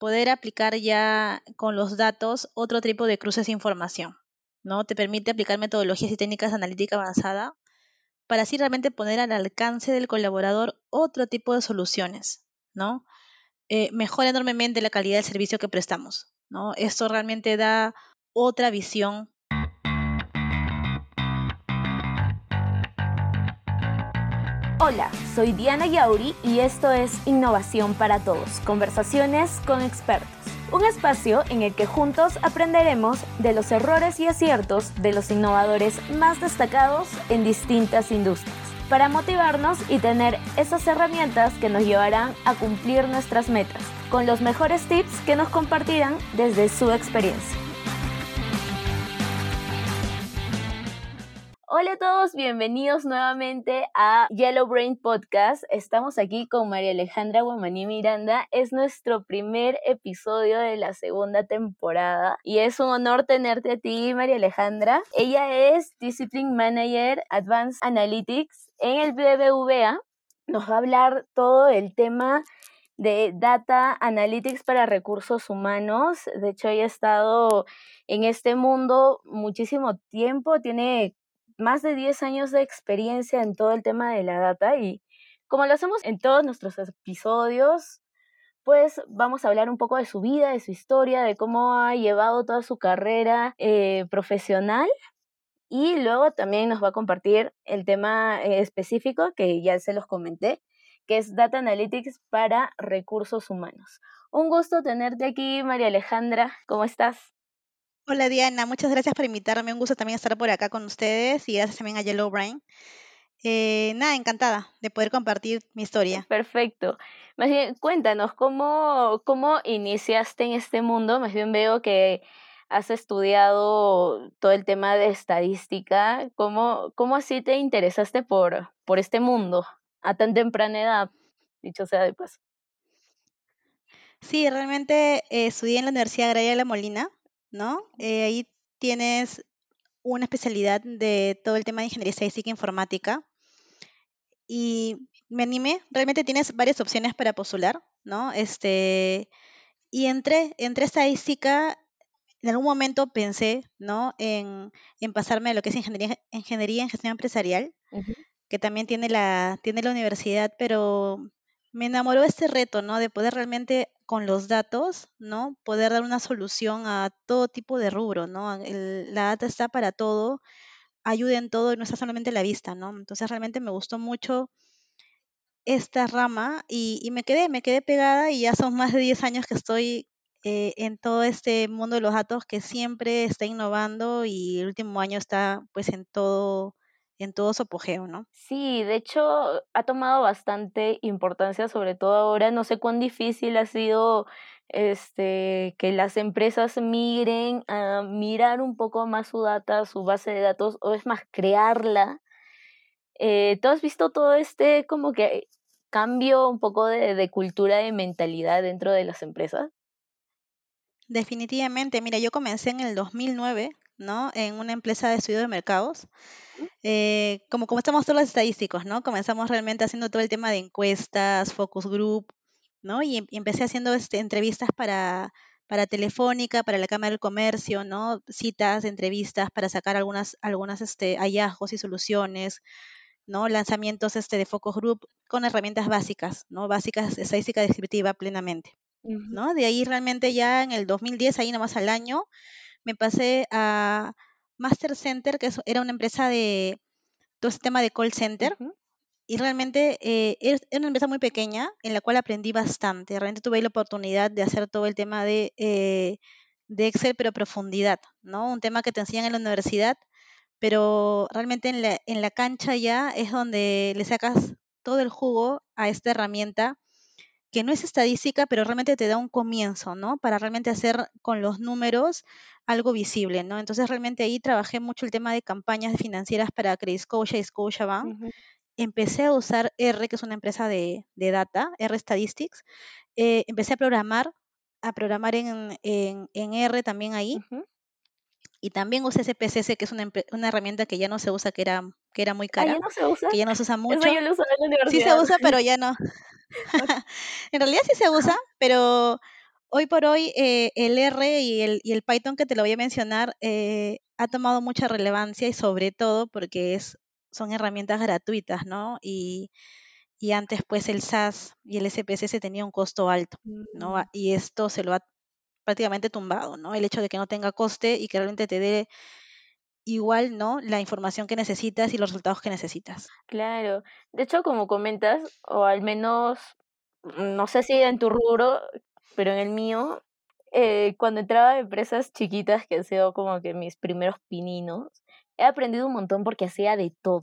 poder aplicar ya con los datos otro tipo de cruces de información, ¿no? Te permite aplicar metodologías y técnicas de analítica avanzada para así realmente poner al alcance del colaborador otro tipo de soluciones, ¿no? Eh, mejora enormemente la calidad del servicio que prestamos, ¿no? Esto realmente da otra visión Hola, soy Diana Yauri y esto es Innovación para Todos, conversaciones con expertos. Un espacio en el que juntos aprenderemos de los errores y aciertos de los innovadores más destacados en distintas industrias, para motivarnos y tener esas herramientas que nos llevarán a cumplir nuestras metas, con los mejores tips que nos compartirán desde su experiencia. Hola a todos, bienvenidos nuevamente a Yellow Brain Podcast. Estamos aquí con María Alejandra Guamaní Miranda. Es nuestro primer episodio de la segunda temporada y es un honor tenerte a ti, María Alejandra. Ella es Discipline Manager Advanced Analytics en el BBVA. Nos va a hablar todo el tema de Data Analytics para recursos humanos. De hecho, ella ha estado en este mundo muchísimo tiempo, tiene más de 10 años de experiencia en todo el tema de la data y como lo hacemos en todos nuestros episodios, pues vamos a hablar un poco de su vida, de su historia, de cómo ha llevado toda su carrera eh, profesional y luego también nos va a compartir el tema eh, específico que ya se los comenté, que es Data Analytics para recursos humanos. Un gusto tenerte aquí, María Alejandra. ¿Cómo estás? Hola Diana, muchas gracias por invitarme. Un gusto también estar por acá con ustedes y gracias también a Yellow Brain. Eh, nada, encantada de poder compartir mi historia. Perfecto. Más bien, cuéntanos, ¿cómo, ¿cómo iniciaste en este mundo? Más bien veo que has estudiado todo el tema de estadística. ¿Cómo, cómo así te interesaste por, por este mundo a tan temprana edad, dicho sea de paso? Sí, realmente eh, estudié en la Universidad Agraria de La Molina ¿no? Eh, ahí tienes una especialidad de todo el tema de ingeniería estadística e informática y me animé, realmente tienes varias opciones para postular, ¿no? Este, y entré, entré estadística, en algún momento pensé, ¿no? En, en pasarme a lo que es ingeniería, ingeniería en gestión empresarial, que también tiene la, tiene la universidad, pero me enamoró este reto, ¿no? De poder realmente con los datos, ¿no? Poder dar una solución a todo tipo de rubro, ¿no? la data está para todo, ayuda en todo y no está solamente la vista, ¿no? Entonces realmente me gustó mucho esta rama y, me quedé, me quedé pegada y ya son más de 10 años que estoy eh, en todo este mundo de los datos que siempre está innovando y el último año está pues en todo en todo su apogeo, ¿no? Sí, de hecho ha tomado bastante importancia, sobre todo ahora. No sé cuán difícil ha sido este, que las empresas migren a mirar un poco más su data, su base de datos, o es más, crearla. Eh, ¿Tú has visto todo este como que cambio un poco de, de cultura, de mentalidad dentro de las empresas? Definitivamente, mira, yo comencé en el 2009 ¿no? En una empresa de estudio de mercados. Eh, como, estamos todos los estadísticos, ¿no? Comenzamos realmente haciendo todo el tema de encuestas, focus group, ¿no? Y, em, empecé haciendo este, entrevistas para, para Telefónica, para la Cámara del Comercio, ¿no? Citas, entrevistas para sacar algunas, algunas este, hallazgos y soluciones, ¿no? Lanzamientos este, de focus group con herramientas básicas, ¿no? Básicas, estadística descriptiva plenamente, ¿no? De ahí realmente ya en el 2010, ahí nomás al año, me pasé a Master Center, que era una empresa de todo este tema de call center. Y realmente eh, es una empresa muy pequeña en la cual aprendí bastante. Realmente tuve la oportunidad de hacer todo el tema de, eh, de Excel, pero a profundidad, ¿no? Un tema que te enseñan en la universidad, pero realmente en la, en la cancha ya es donde le sacas todo el jugo a esta herramienta que no es estadística, pero realmente te da un comienzo, ¿no? Para realmente hacer con los números algo visible, ¿no? Entonces realmente ahí trabajé mucho el tema de campañas financieras para Credit Scotia y Scotiabank. Empecé a usar R, que es una empresa de, data, R Statistics. Eh, empecé a programar, a programar en, R también ahí. Y también usé SPSS, que es una, una, herramienta que ya no se usa, que era, que era muy ah, cara. ya no se usa? Que ya no se usa mucho. Eso yo lo usaba en la universidad. Sí se usa, pero ya no. En realidad sí se usa, pero hoy por hoy eh, el R y el, y el, Python que te lo voy a mencionar eh, ha tomado mucha relevancia y sobre todo porque es, son herramientas gratuitas, ¿no? Y, y antes pues el SAS y el SPSS tenía un costo alto, ¿no? Mm. Y esto se lo ha prácticamente tumbado, ¿no? El hecho de que no tenga coste y que realmente te dé igual, ¿no? La información que necesitas y los resultados que necesitas. Claro. De hecho, como comentas, o al menos, no sé si en tu rubro, pero en el mío, eh, cuando entraba a empresas chiquitas, que han sido como que mis primeros pininos, he aprendido un montón porque hacía de todo.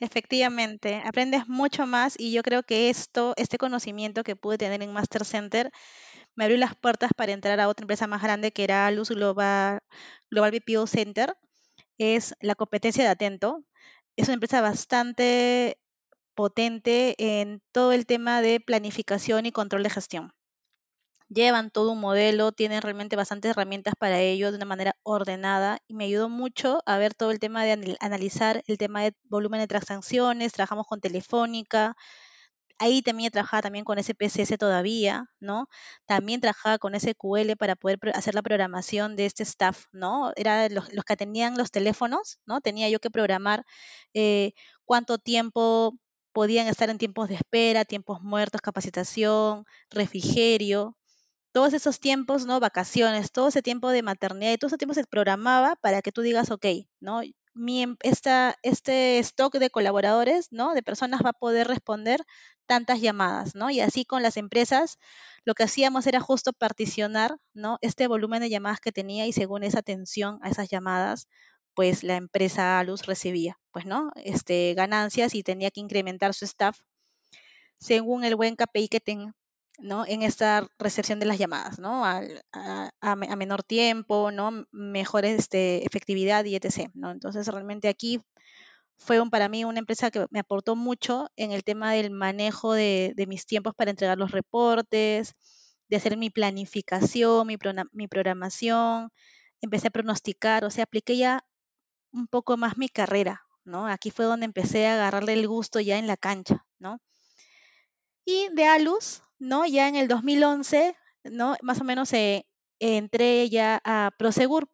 Efectivamente, aprendes mucho más y yo creo que esto, este conocimiento que pude tener en Master Center, me abrió las puertas para entrar a otra empresa más grande que era Luz Global, Global BPO Center, es la competencia de Atento. Es una empresa bastante potente en todo el tema de planificación y control de gestión. Llevan todo un modelo, tienen realmente bastantes herramientas para ello de una manera ordenada y me ayudó mucho a ver todo el tema de analizar el tema de volumen de transacciones, trabajamos con Telefónica, ahí también trabajaba también con SPSS todavía, ¿no? También trabajaba con SQL para poder hacer la programación de este staff, ¿no? Era los, que tenían los teléfonos, ¿no? Tenía yo que programar eh, cuánto tiempo podían estar en tiempos de espera, tiempos muertos, capacitación, refrigerio, todos esos tiempos, ¿no? Vacaciones, todo ese tiempo de maternidad y todo ese tiempo se programaba para que tú digas, ok, ¿no? Mi, em, esta, este stock de colaboradores, ¿no? De personas va a poder responder tantas llamadas, ¿no? Y así con las empresas, lo que hacíamos era justo particionar, ¿no? Este volumen de llamadas que tenía y según esa atención a esas llamadas, pues la empresa Luz recibía, pues, ¿no? Este, ganancias y tenía que incrementar su staff según el buen KPI que tenga, ¿no? En esta recepción de las llamadas, ¿no? A, a, menor tiempo, ¿no? Mejor este, efectividad y etc., ¿no? Entonces, realmente aquí fue para mí una empresa que me aportó mucho en el tema del manejo de, mis tiempos para entregar los reportes, de hacer mi planificación, mi, mi programación, empecé a pronosticar, o sea, apliqué ya un poco más mi carrera, ¿no? Aquí fue donde empecé a agarrarle el gusto ya en la cancha, ¿no? Y de Alus, ¿no? Ya en el 2011, ¿no? Más o menos eh, entré ya a Prosegur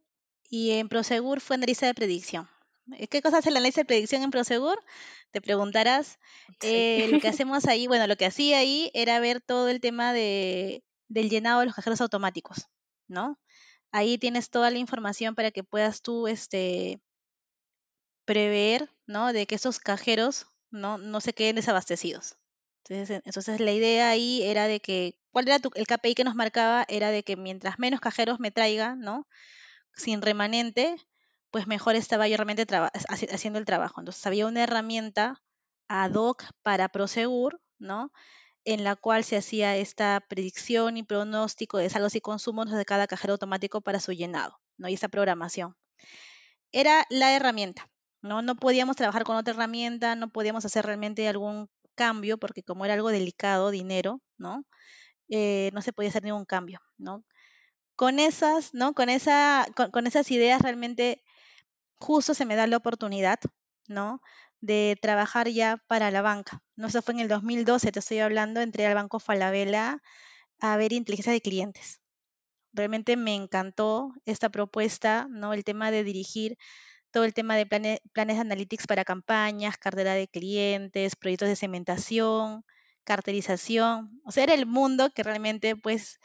y en Prosegur fue analista de predicción. Eh, ¿Qué cosa hace el análisis de predicción en Prosegur? Te preguntarás. Eh, lo que hacemos ahí, bueno, lo que hacía ahí era ver todo el tema de, del llenado de los cajeros automáticos, ¿no? Ahí tienes toda la información para que puedas tú este, prever, ¿no? De que esos cajeros no, no se queden desabastecidos. Entonces, entonces la idea ahí era de que, ¿cuál era el KPI que nos marcaba? Era de que mientras menos cajeros me traiga, ¿no? Sin remanente, pues mejor estaba yo realmente haciendo el trabajo. Entonces había una herramienta ad hoc para Prosegur, ¿no? En la cual se hacía esta predicción y pronóstico de saldos y consumos de cada cajero automático para su llenado, ¿no? Y esa programación. Era la herramienta, ¿no? No podíamos trabajar con otra herramienta, no podíamos hacer realmente algún cambio, porque como era algo delicado, dinero, ¿no? Eh, no se podía hacer ningún cambio, ¿no? Con esas, ¿no? Con, esa, con esas ideas realmente justo se me da la oportunidad, ¿no? De trabajar ya para la banca. ¿no? Eso fue en el 2012, te estoy hablando, entré al Banco Falabella a ver inteligencia de clientes. Realmente me encantó esta propuesta, ¿no? El tema de dirigir todo el tema de planes, planes de analytics para campañas, cartera de clientes, proyectos de segmentación, carterización. O sea, era el mundo que realmente, pues,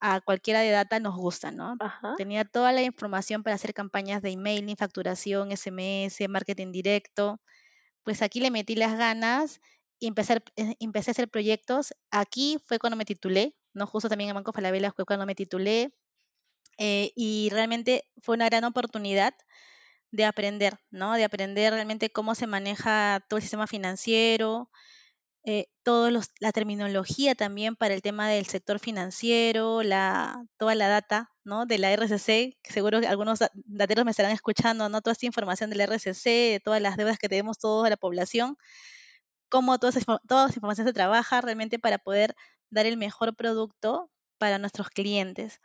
a cualquiera de data nos gusta, ¿no? Tenía toda la información para hacer campañas de emailing, facturación, SMS, marketing directo. Pues aquí le metí las ganas y empecé, eh, empecé a hacer proyectos. Aquí fue cuando me titulé, ¿no? Justo también en Banco Falabella fue cuando me titulé. Eh, y realmente fue una gran oportunidad de aprender, ¿no? De aprender realmente cómo se maneja todo el sistema financiero, eh, la terminología también para el tema del sector financiero, la, toda la data ¿no? de la RCC, que seguro que algunos dateros me estarán escuchando, ¿no? toda esta información de la RCC, de todas las deudas que tenemos todos de la población, cómo toda esa, toda esa información se trabaja realmente para poder dar el mejor producto para nuestros clientes.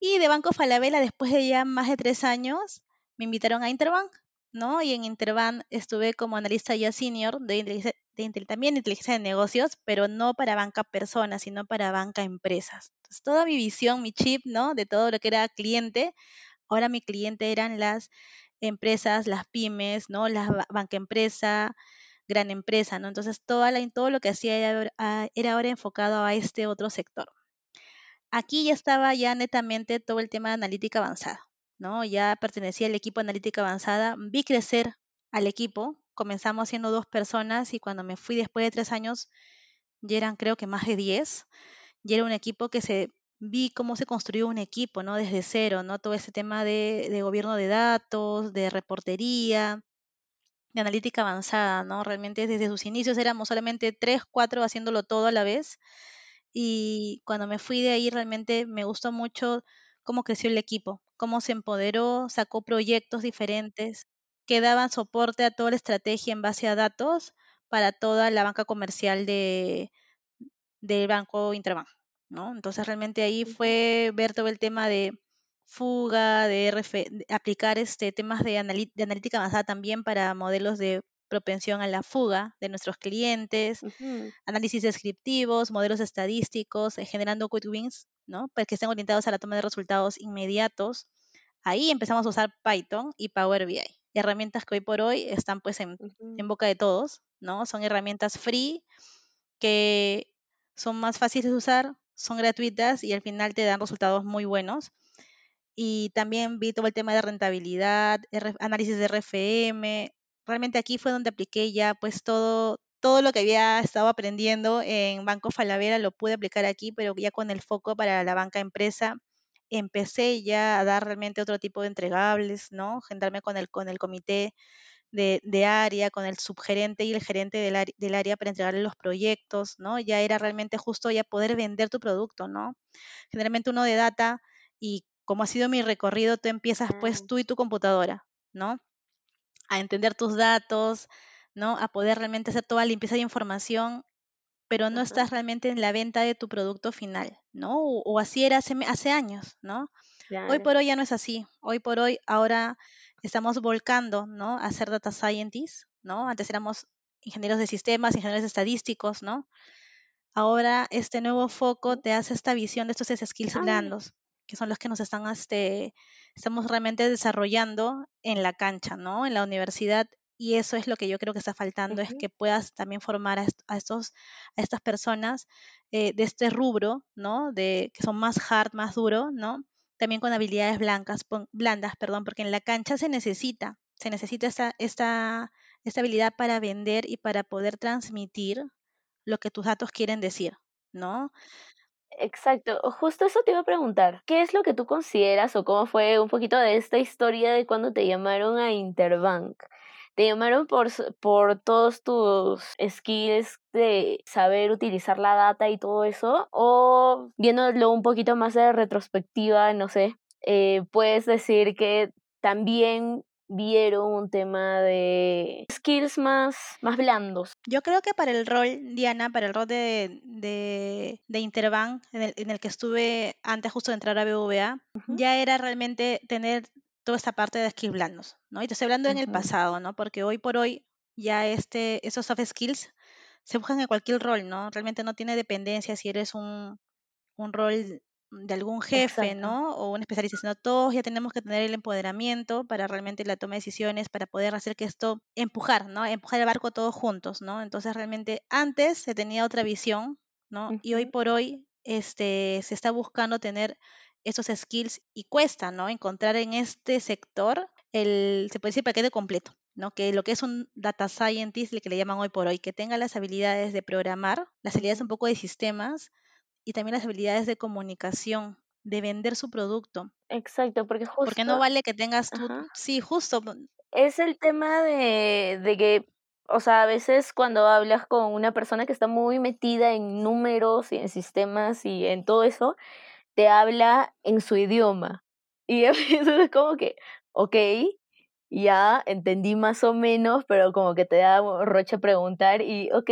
Y de Banco Falabella, después de ya más de tres años, me invitaron a Interbank, ¿no? Y en Interbank estuve como analista ya senior de de, también inteligencia de negocios, pero no para banca personas, sino para banca empresas. Entonces, toda mi visión, mi chip, ¿no? De todo lo que era cliente, ahora mi cliente eran las empresas, las pymes, ¿no? La banca empresa, gran empresa, ¿no? Entonces, toda la, todo lo que hacía era, ah, era ahora enfocado a este otro sector. Aquí ya estaba ya netamente todo el tema de analítica avanzada, ¿no? Ya pertenecía al equipo de analítica avanzada, vi crecer al equipo, comenzamos siendo dos personas y cuando me fui después de tres años, ya eran creo que más de diez, y era un equipo que se vi cómo se construyó un equipo, ¿no? Desde cero, ¿no? Todo ese tema de, de gobierno de datos, de reportería, de analítica avanzada, ¿no? Realmente desde sus inicios éramos solamente tres, cuatro haciéndolo todo a la vez. Y cuando me fui de ahí realmente me gustó mucho cómo creció el equipo, cómo se empoderó, sacó proyectos diferentes que daban soporte a toda la estrategia en base a datos para toda la banca comercial de, del Banco Interbank, ¿no? Entonces realmente ahí fue ver todo el tema de fuga, de, aplicar este temas de, de, analítica avanzada también para modelos de propensión a la fuga de nuestros clientes, análisis descriptivos, modelos estadísticos, eh, generando quick wins, ¿no? Para que estén orientados a la toma de resultados inmediatos. Ahí empezamos a usar Python y Power BI, herramientas que hoy por hoy están pues en, en boca de todos, ¿no? Son herramientas free que son más fáciles de usar, son gratuitas y al final te dan resultados muy buenos. Y también vi todo el tema de rentabilidad, análisis de RFM. Realmente aquí fue donde apliqué ya pues todo, todo lo que había estado aprendiendo en Banco Falabella lo pude aplicar aquí, pero ya con el foco para la banca empresa. Empecé ya a dar realmente otro tipo de entregables, ¿no? Gendarme con el, con el comité de, área, con el subgerente y el gerente del, del, área para entregarle los proyectos, ¿no? Ya era realmente justo ya poder vender tu producto, ¿no? Generalmente uno de data y como ha sido mi recorrido, tú empiezas pues mm. tú y tu computadora, ¿no? A entender tus datos, ¿no? A poder realmente hacer toda la limpieza de información, pero no estás realmente en la venta de tu producto final, ¿no? O, así era hace, hace años, ¿no? Hoy por hoy ya no es así. Hoy por hoy ahora estamos volcando, ¿no? A ser data scientists, ¿no? Antes éramos ingenieros de sistemas, ingenieros estadísticos, ¿no? Ahora este nuevo foco te hace esta visión de estos skills blandos, que son los que nos están, este, estamos realmente desarrollando en la cancha, ¿no? En la universidad. Y eso es lo que yo creo que está faltando, es que puedas también formar a, estos, a estas personas eh, de este rubro, ¿no? De, que son más hard, más duro, ¿no? también con habilidades blancas, blandas, perdón, porque en la cancha se necesita, se necesita esta, esta, esta habilidad para vender y para poder transmitir lo que tus datos quieren decir, ¿no? Exacto, justo eso te iba a preguntar. ¿Qué es lo que tú consideras o cómo fue un poquito de esta historia de cuando te llamaron a Interbank? ¿Te llamaron por, por todos tus skills de saber utilizar la data y todo eso? ¿O viéndolo un poquito más de retrospectiva, no sé, eh, puedes decir que también vieron un tema de skills más, más blandos. Yo creo que para el rol, Diana, para el rol de, de, de Interbank, en el, en el, que estuve antes justo de entrar a BVA, ya era realmente tener toda esta parte de skills blandos, ¿no? Y te estoy hablando en el pasado, ¿no? Porque hoy por hoy ya este, esos soft skills se buscan en cualquier rol, ¿no? Realmente no tiene dependencia si eres un, un rol de algún jefe, ¿no? O un especialista, sino todos ya tenemos que tener el empoderamiento para realmente la toma de decisiones, para poder hacer que esto empujar, ¿no? Empujar el barco todos juntos, ¿no? Entonces realmente antes se tenía otra visión, ¿no? Y hoy por hoy este, se está buscando tener esos skills y cuesta, ¿no? Encontrar en este sector el, se puede decir, paquete completo, ¿no? Que lo que es un data scientist, el que le llaman hoy por hoy, que tenga las habilidades de programar, las habilidades un poco de sistemas y también las habilidades de comunicación, de vender su producto. Exacto, porque justo... Porque no vale que tengas tú, sí, justo. Es el tema de, de que o sea, a veces cuando hablas con una persona que está muy metida en números y en sistemas y en todo eso, te habla en su idioma. Y veces es como que, ok, ya entendí más o menos, pero como que te da roche preguntar y, ok,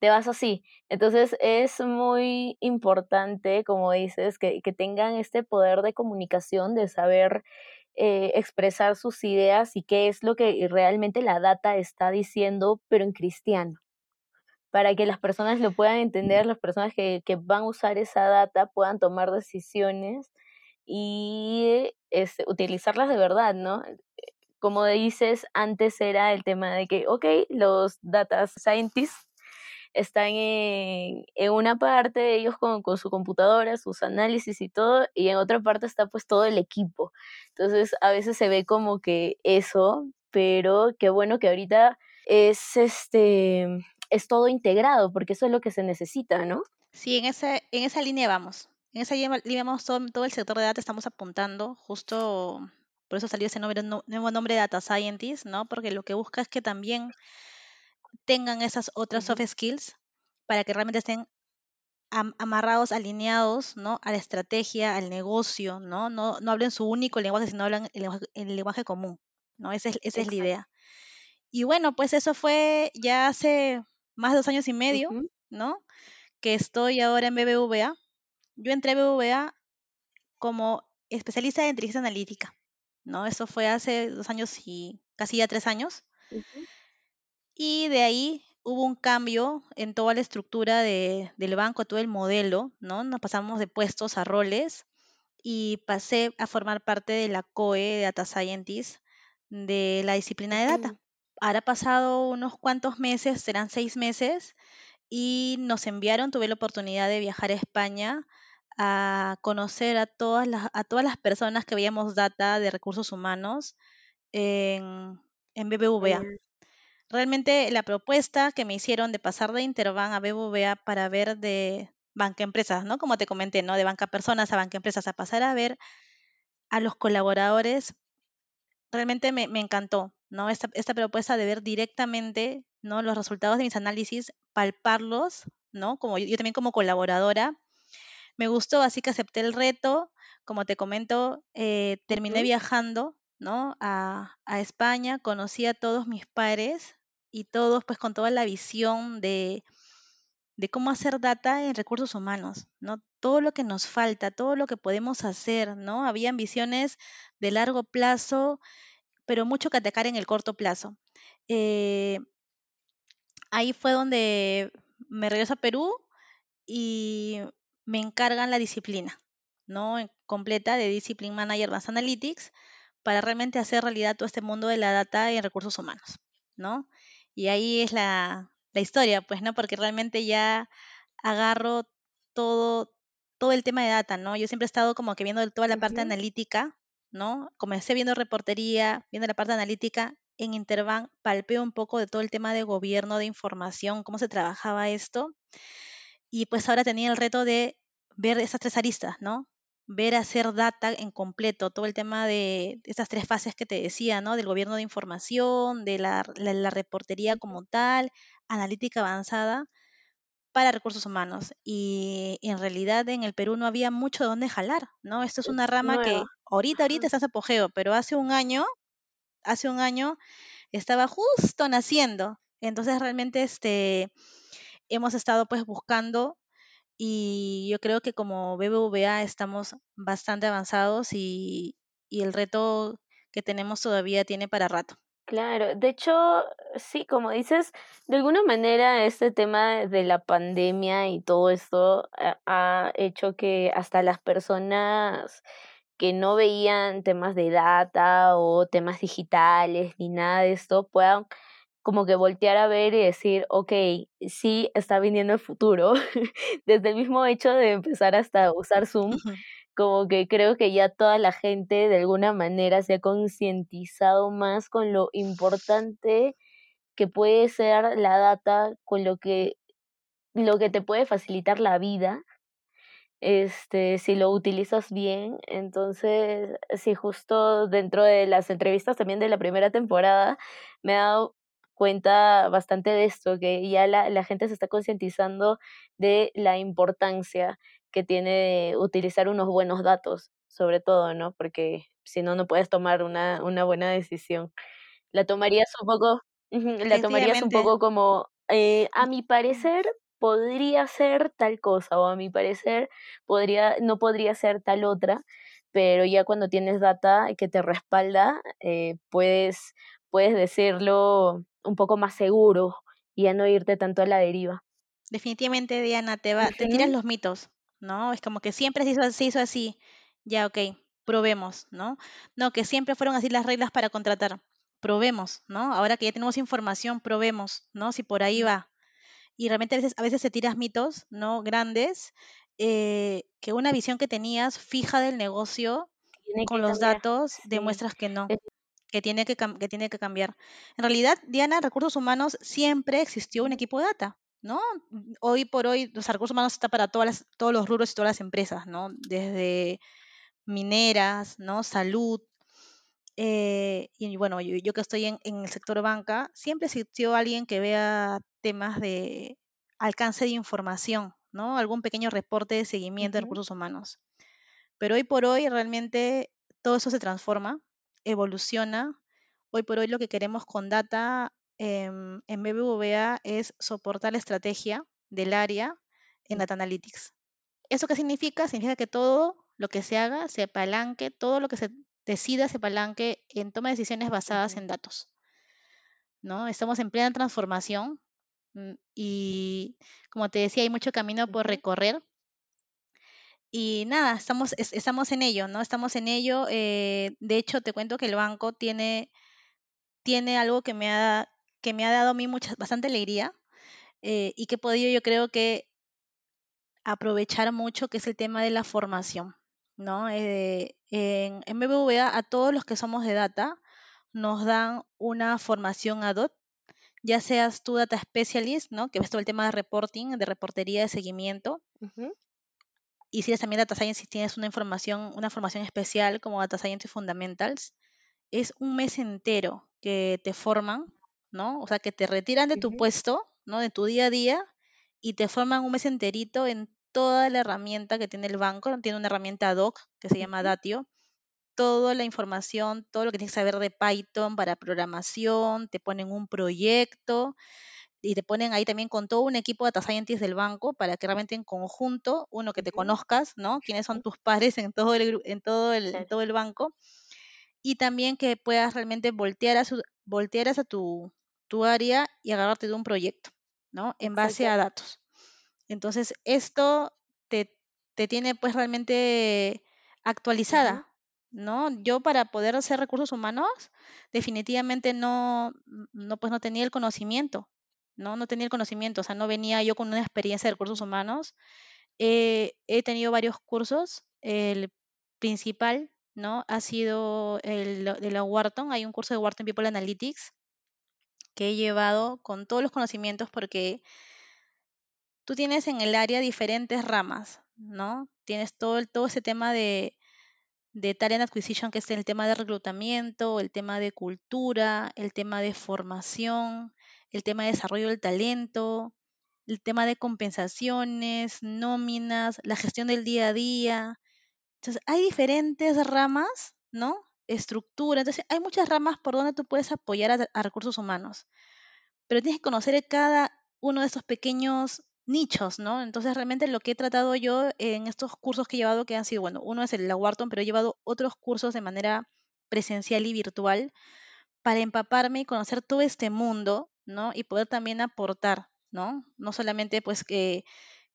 te vas así. Entonces es muy importante, como dices, que, que tengan este poder de comunicación, de saber eh, expresar sus ideas y qué es lo que realmente la data está diciendo, pero en cristiano. Para que las personas lo puedan entender, las personas que, que van a usar esa data puedan tomar decisiones y este, utilizarlas de verdad, ¿no? Como dices, antes era el tema de que, ok, los data scientists están en, en una parte, ellos con, con, su computadora, sus análisis y todo, y en otra parte está pues todo el equipo. Entonces a veces se ve como que eso, pero qué bueno que ahorita es este es todo integrado, porque eso es lo que se necesita, ¿no? Sí, en esa, en esa línea vamos. En esa línea vamos todo, todo el sector de data, estamos apuntando, justo por eso salió ese nombre, nuevo nombre de Data Scientist, ¿no? Porque lo que busca es que también tengan esas otras soft skills para que realmente estén amarrados, alineados, ¿no? A la estrategia, al negocio, ¿no? No, no hablen su único lenguaje, sino hablan el lenguaje, el lenguaje común, ¿no? Esa es, esa es la idea. Y bueno, pues eso fue ya hace más de dos años y medio, ¿no? Que estoy ahora en BBVA. Yo entré a BBVA como especialista de inteligencia analítica, ¿no? Eso fue hace dos años y casi ya tres años. Y de ahí hubo un cambio en toda la estructura de, del banco, todo el modelo, ¿no? Nos pasamos de puestos a roles y pasé a formar parte de la COE de Data Scientist de la disciplina de data. Ahora pasado unos cuantos meses, serán seis meses, y nos enviaron, tuve la oportunidad de viajar a España a conocer a todas las, a todas las personas que veíamos data de recursos humanos en, en BBVA. Realmente la propuesta que me hicieron de pasar de Interbank a BBVA para ver de banca empresas, ¿no? Como te comenté, ¿no? De banca personas a banca empresas, a pasar a ver a los colaboradores, realmente me, me encantó, ¿no? Esta, esta, propuesta de ver directamente, ¿no? Los resultados de mis análisis, palparlos, ¿no? Como yo, yo también como colaboradora. Me gustó, así que acepté el reto. Como te comento, eh, terminé viajando, ¿no? A, a España, conocí a todos mis pares, y todos pues con toda la visión de, de cómo hacer data en recursos humanos, ¿no? Todo lo que nos falta, todo lo que podemos hacer, ¿no? Habían visiones de largo plazo, pero mucho que atacar en el corto plazo. Eh, ahí fue donde me regreso a Perú y me encargan la disciplina, ¿no? Completa de Discipline Manager Advanced Analytics para realmente hacer realidad todo este mundo de la data en recursos humanos, ¿no? Y ahí es la, la historia, pues, ¿no? Porque realmente ya agarro todo, todo el tema de data, ¿no? Yo siempre he estado como que viendo toda la parte uh -huh. analítica, ¿no? Comencé viendo reportería, viendo la parte analítica. En Interbank palpeo un poco de todo el tema de gobierno, de información, cómo se trabajaba esto. Y pues ahora tenía el reto de ver esas tres aristas, ¿no? ver hacer data en completo, todo el tema de esas tres fases que te decía, ¿no? Del gobierno de información, de la, la, la reportería como tal, analítica avanzada para recursos humanos. Y, y, en realidad en el Perú no había mucho de dónde jalar, ¿no? Esto es una rama Nueva. que ahorita, ahorita está en apogeo, pero hace un año, hace un año estaba justo naciendo. Entonces realmente este, hemos estado pues buscando y yo creo que como BBVA estamos bastante avanzados y, y, el reto que tenemos todavía tiene para rato. Claro, de hecho, sí, como dices, de alguna manera este tema de la pandemia y todo esto ha, ha hecho que hasta las personas que no veían temas de data o temas digitales ni nada de esto puedan como que voltear a ver y decir, ok, sí está viniendo el futuro, desde el mismo hecho de empezar hasta usar Zoom, como que creo que ya toda la gente de alguna manera se ha concientizado más con lo importante que puede ser la data, con lo que, lo que te puede facilitar la vida, este, si lo utilizas bien. Entonces, sí, justo dentro de las entrevistas también de la primera temporada, me ha dado cuenta bastante de esto, que ya la, la gente se está concientizando de la importancia que tiene utilizar unos buenos datos, sobre todo, ¿no? Porque si no, no puedes tomar una, una buena decisión. La tomarías un poco, la tomarías un poco como, eh, a mi parecer, podría ser tal cosa, o a mi parecer, podría, no podría ser tal otra, pero ya cuando tienes data que te respalda, eh, puedes, puedes decirlo un poco más seguro y a no irte tanto a la deriva. Definitivamente, Diana, te, va, te tiras los mitos, ¿no? Es como que siempre se hizo, se hizo así. Ya, ok, probemos, ¿no? No, que siempre fueron así las reglas para contratar. Probemos, ¿no? Ahora que ya tenemos información, probemos, ¿no? Si por ahí va. Y realmente a veces, a veces se tiras mitos, ¿no? Grandes, eh, que una visión que tenías fija del negocio con los datos demuestras que no, que tiene que, que tiene que cambiar. En realidad, Diana, recursos humanos siempre existió un equipo de data. ¿No? Hoy por hoy los recursos humanos está para todas las, todos los rubros y todas las empresas, ¿no? Desde mineras, ¿no? Salud. Eh, y bueno, yo, que estoy en, en, el sector banca, siempre existió alguien que vea temas de alcance de información, ¿no? Algún pequeño reporte de seguimiento de recursos humanos. Pero hoy por hoy realmente todo eso se transforma, evoluciona. Hoy por hoy lo que queremos con data en BBVA es soportar la estrategia del área en Data Analytics. ¿Eso qué significa? Significa que todo lo que se haga se apalanque, todo lo que se decida se apalanque en toma de decisiones basadas en datos. ¿no? Estamos en plena transformación mm, y, como te decía, hay mucho camino por recorrer. Y nada, estamos, estamos en ello, ¿no? Estamos en ello. Eh, de hecho, te cuento que el banco tiene, tiene algo que me ha, que me ha dado a mí mucha, bastante alegría eh, y que he podido, yo creo que, aprovechar mucho, que es el tema de la formación, ¿no? Eh, en, BBVA, a todos los que somos de data, nos dan una formación ad hoc, ya seas tú data specialist, ¿no? Que ves todo el tema de reporting, de reportería, de seguimiento. Y si eres también data science, si tienes una información, una formación especial como data science fundamentals, es un mes entero que te forman, ¿no? O sea, que te retiran de tu puesto, ¿no? De tu día a día y te forman un mes enterito en toda la herramienta que tiene el banco. Tiene una herramienta ad hoc que se llama Datio, toda la información, todo lo que tienes que saber de Python para programación, te ponen un proyecto y te ponen ahí también con todo un equipo de data scientists del banco para que realmente en conjunto, uno que te conozcas, ¿no? Quiénes son tus pares en todo el, en todo el, todo el banco y también que puedas realmente voltear a, su, voltear a tu, tu área y agarrarte de un proyecto, ¿no? En base a datos. Entonces, esto te, te tiene pues realmente actualizada, ¿no? Yo para poder hacer recursos humanos, definitivamente no, no, pues no tenía el conocimiento, ¿no? No tenía el conocimiento, o sea, no venía yo con una experiencia de recursos humanos. he tenido varios cursos, el principal, ¿no? Ha sido el de la Wharton, hay un curso de Wharton People Analytics que he llevado con todos los conocimientos porque tú tienes en el área diferentes ramas, ¿no? Tienes todo, todo ese tema de, de Talent Acquisition, que es el tema de reclutamiento, el tema de cultura, el tema de formación, el tema de desarrollo del talento, el tema de compensaciones, nóminas, la gestión del día a día. Entonces, hay diferentes ramas, ¿no? Estructura. Entonces, hay muchas ramas por donde tú puedes apoyar a, recursos humanos. Pero tienes que conocer cada uno de estos pequeños nichos, ¿no? Entonces realmente lo que he tratado yo en estos cursos que he llevado, que han sido, bueno, uno es el la Wharton, pero he llevado otros cursos de manera presencial y virtual para empaparme y conocer todo este mundo, ¿no? Y poder también aportar, ¿no? No solamente pues que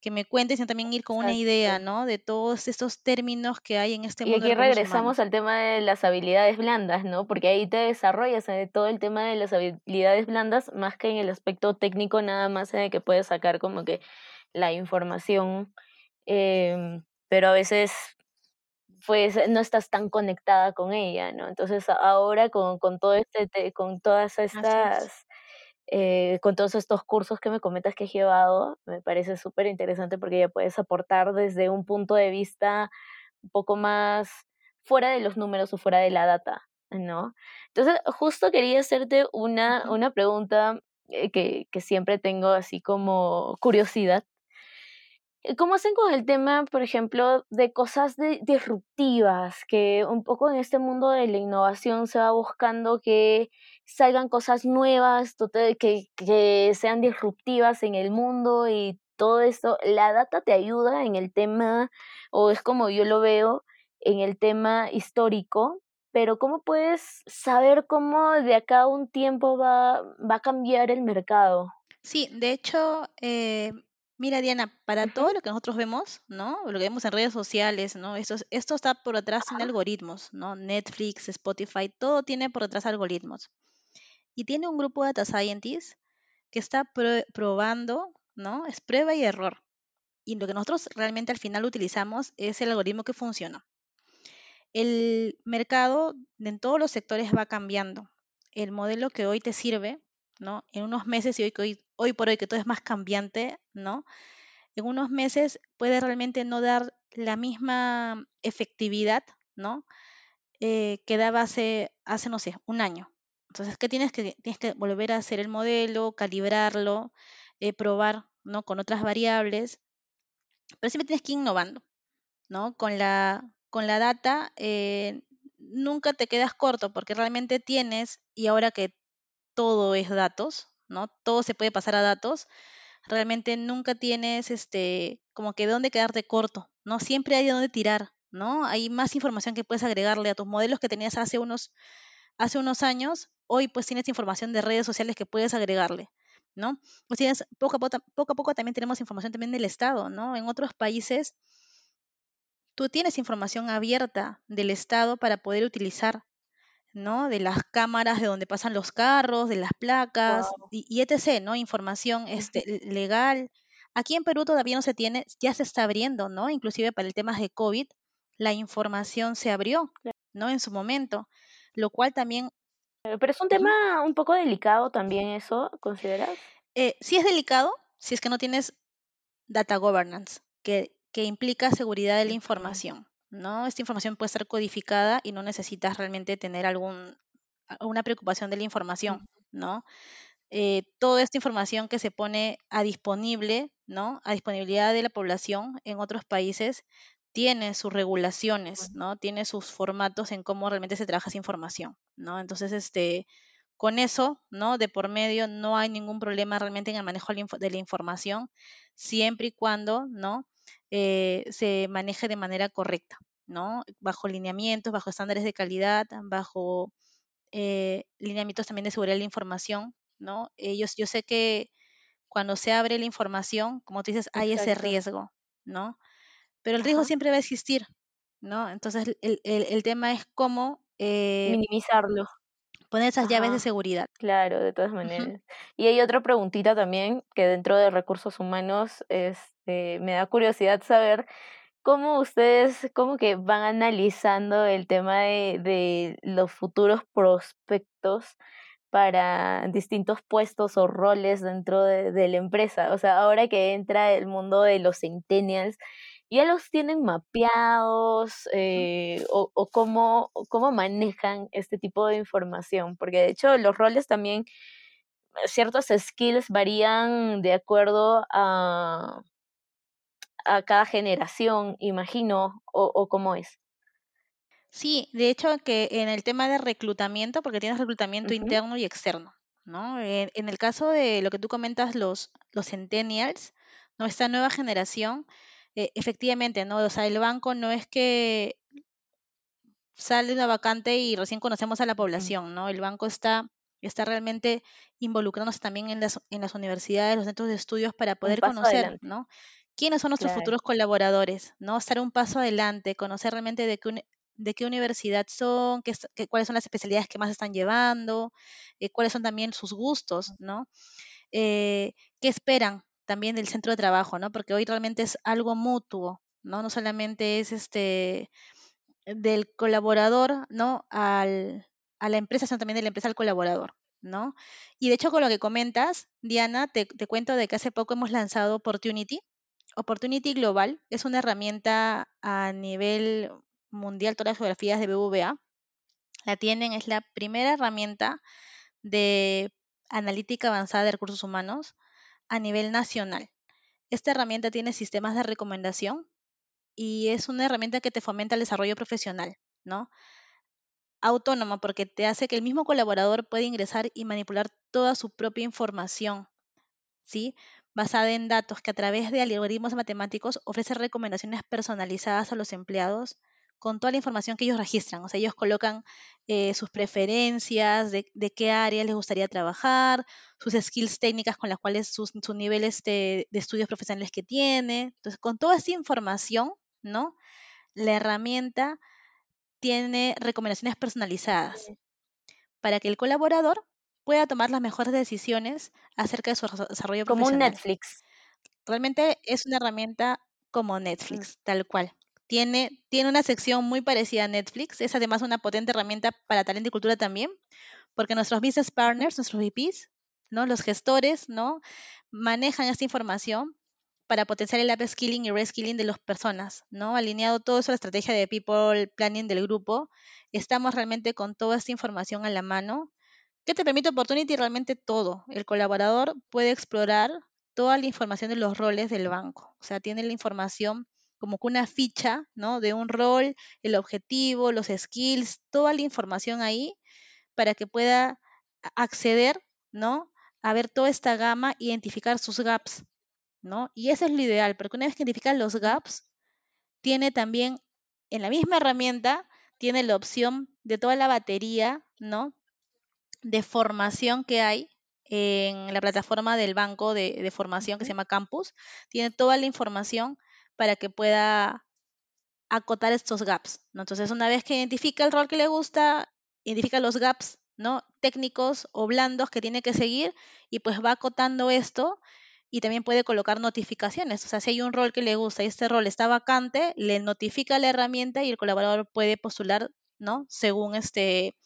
que me cuentes, sino también ir con una idea, ¿no? De todos estos términos que hay en este mundo. Y aquí regresamos al tema de las habilidades blandas, ¿no? Porque ahí te desarrollas en todo el tema de las habilidades blandas, más que en el aspecto técnico, nada más en el que puedes sacar como que la información, em, pero a veces pues no estás tan conectada con ella, ¿no? Entonces ahora con, con todo este, con todas estas eh, con todos estos cursos que me comentas que he llevado, me parece súper interesante porque ya puedes aportar desde un punto de vista un poco más fuera de los números o fuera de la data, ¿no? Entonces, justo quería hacerte una, una pregunta eh, que, que siempre tengo así como curiosidad. ¿Cómo hacen con el tema, por ejemplo, de cosas disruptivas? Que un poco en este mundo de la innovación se va buscando que salgan cosas nuevas, que, que sean disruptivas en el mundo y todo esto. ¿La data te ayuda en el tema, o es como yo lo veo, en el tema histórico? Pero ¿cómo puedes saber cómo de acá a un tiempo va, va a cambiar el mercado? Sí, de hecho, eh, mira Diana, para todo lo que nosotros vemos, ¿no? Lo que vemos en redes sociales, ¿no? Esto, es- esto está por detrás, tiene algoritmos, ¿no? Netflix, Spotify, todo tiene por detrás algoritmos. Y tiene un grupo de data scientists que está pro- probando, ¿no? Es prueba y error. Y lo que nosotros realmente al final utilizamos es el algoritmo que funciona. El mercado en todos los sectores va cambiando. El modelo que hoy te sirve, ¿no? En unos meses y hoy, hoy, hoy por hoy que todo es más cambiante, ¿no? En unos meses puede realmente no dar la misma efectividad, ¿no? Eh, que daba hace, hace, no sé, un año. Entonces, ¿qué tienes que? Tienes que volver a hacer el modelo, calibrarlo, eh, probar, ¿no? Con otras variables, pero siempre tienes que ir innovando. ¿no? Con la, con la data eh, nunca te quedas corto porque realmente tienes, y ahora que todo es datos, ¿no? Todo se puede pasar a datos, realmente nunca tienes este, como que dónde quedarte corto, ¿no? Siempre hay de dónde tirar, ¿no? Hay más información que puedes agregarle a tus modelos que tenías hace unos, hace unos años, hoy pues tienes información de redes sociales que puedes agregarle. ¿no? Pues tienes, poco a poco, poco a poco también tenemos información también del Estado, ¿no? En otros países tú tienes información abierta del Estado para poder utilizar, ¿no? De las cámaras de donde pasan los carros, de las placas Wow. y, y etc., ¿no? Información este, le- legal. Aquí en Perú todavía no se tiene, ya se está abriendo, ¿no? Inclusive para el tema de COVID, la información se abrió, ¿no? En su momento, lo cual también, Pero es un tema un poco delicado también eso, ¿consideras? eh, sí es delicado si es que no tienes data governance, que, que implica seguridad de la información, ¿no? Esta información puede ser codificada y no necesitas realmente tener algún, una preocupación de la información, ¿no? Eh, toda esta información que se pone a disponible, ¿no? A disponibilidad de la población en otros países tiene sus regulaciones. ¿no? Tiene sus formatos en cómo realmente se trabaja esa información, ¿no? Entonces, este, con eso, ¿no? De por medio no hay ningún problema realmente en el manejo de la, información, siempre y cuando, ¿no? Eh, se maneje de manera correcta, ¿no? Bajo lineamientos, bajo estándares de calidad, bajo eh, lineamientos también de seguridad de la información, ¿no? Ellos, yo sé que cuando se abre la información, como tú dices, hay ese riesgo, ¿no? Pero el riesgo Ajá. siempre va a existir, ¿no? Entonces, el, el- el tema es cómo eh, Minimizarlo. poner esas llaves de seguridad. Claro, de todas maneras. Y hay otra preguntita también que dentro de recursos humanos, este, me da curiosidad saber cómo ustedes como que van analizando el tema de, de los futuros prospectos para distintos puestos o roles dentro de, de la empresa. O sea, ahora que entra el mundo de los centennials, ¿ya los tienen mapeados eh, o, o cómo, cómo manejan este tipo de información? Porque de hecho los roles también, eh, ciertos skills varían de acuerdo a, a cada generación, imagino, o, o cómo es. Sí, de hecho que en el tema de reclutamiento, porque tienes reclutamiento interno y externo, ¿no? En, en el caso de lo que tú comentas, los, los centennials, ¿no? Esta nueva generación, eh, efectivamente, ¿no? O sea, el banco no es que sale una vacante y recién conocemos a la población, ¿no? El banco está, está realmente involucrándose también en las, en las universidades, los centros de estudios para poder conocer, adelante, ¿no? ¿Quiénes son nuestros claro. futuros colaboradores, ¿no? Estar un paso adelante, conocer realmente de qué, de qué universidad son, qué- cuáles son las especialidades que más están llevando, eh, cuáles son también sus gustos, ¿no? Eh, ¿qué esperan también del centro de trabajo, ¿no? Porque hoy realmente es algo mutuo, ¿no? No solamente es este del colaborador, ¿no? Al, a la empresa, sino también de la empresa al colaborador, ¿no? Y de hecho, con lo que comentas, Diana, te, te cuento de que hace poco hemos lanzado Opportunity. Opportunity Global es una herramienta a nivel mundial, todas las geografías de BVA. La tienen, es la primera herramienta de analítica avanzada de recursos humanos a nivel nacional. Esta herramienta tiene sistemas de recomendación y es una herramienta que te fomenta el desarrollo profesional, ¿no? Autónoma, porque te hace que el mismo colaborador pueda ingresar y manipular toda su propia información, ¿sí? Basada en datos que a través de algoritmos matemáticos ofrece recomendaciones personalizadas a los empleados con toda la información que ellos registran. O sea, ellos colocan eh, sus preferencias, de, qué área les gustaría trabajar, sus skills técnicas con las cuales sus, niveles de, de, estudios profesionales que tiene. Entonces, con toda esta información, ¿no? La herramienta tiene recomendaciones personalizadas para que el colaborador pueda tomar las mejores decisiones acerca de su desarrollo Como un Netflix. Realmente es una herramienta como mm. Netflix, tal cual. Tiene, tiene una sección muy parecida a Netflix. Es además una potente herramienta para talento y cultura también, porque nuestros business partners, nuestros VPs, ¿no? los gestores, ¿no? manejan esta información para potenciar el upskilling y reskilling de las personas, ¿no? Alineado todo eso a la estrategia de people planning del grupo, estamos realmente con toda esta información a la mano. ¿Qué te permite Opportunity? Realmente todo. El colaborador puede explorar toda la información de los roles del banco. O sea, tiene la información como que una ficha, ¿no? De un rol, el objetivo, los skills, toda la información ahí para que pueda acceder, ¿no? A ver toda esta gama, identificar sus gaps, ¿no? Y eso es lo ideal, porque una vez que identifica los gaps, tiene también en la misma herramienta, tiene la opción de toda la batería, ¿no? De formación que hay en la plataforma del banco de, formación que se llama Campus. Tiene toda la información para que pueda acotar estos gaps, ¿no? Entonces, una vez que identifica el rol que le gusta, identifica los gaps, ¿no? Técnicos o blandos que tiene que seguir y pues va acotando esto y también puede colocar notificaciones. O sea, si hay un rol que le gusta y este rol está vacante, le notifica la herramienta y el colaborador puede postular, ¿no? Según este,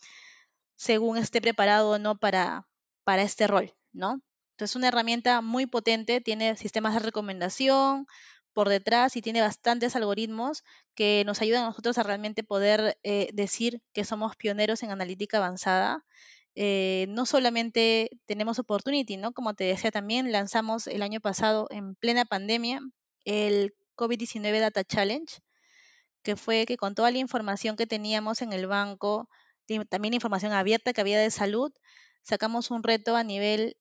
según esté preparado o no para, para este rol, ¿no? Entonces, es una herramienta muy potente, tiene sistemas de recomendación por detrás y tiene bastantes algoritmos que nos ayudan a nosotros a realmente poder eh, decir que somos pioneros en analítica avanzada eh, no solamente tenemos Opportunity, ¿no? Como te decía también, lanzamos el año pasado en plena pandemia el COVID-19 Data Challenge, que fue que con toda la información que teníamos en el banco, también información abierta que había de salud, sacamos un reto a nivel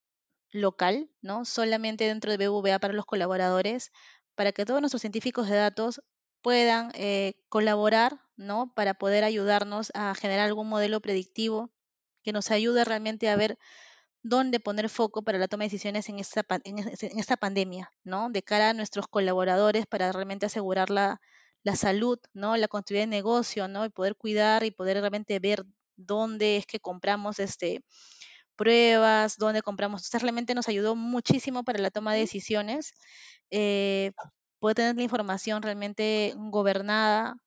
local, ¿no? Solamente dentro de BVA para los colaboradores, para que todos nuestros científicos de datos puedan eh, colaborar, ¿no? Para poder ayudarnos a generar algún modelo predictivo que nos ayude realmente a ver dónde poner foco para la toma de decisiones en esta, en, esta pandemia, ¿no? De cara a nuestros colaboradores para realmente asegurar la, salud, ¿no? La continuidad de negocio, ¿no? Y poder cuidar y poder realmente ver dónde es que compramos este pruebas, dónde compramos. Esto realmente nos ayudó muchísimo para la toma de decisiones. Eh, poder tener la información realmente gobernada,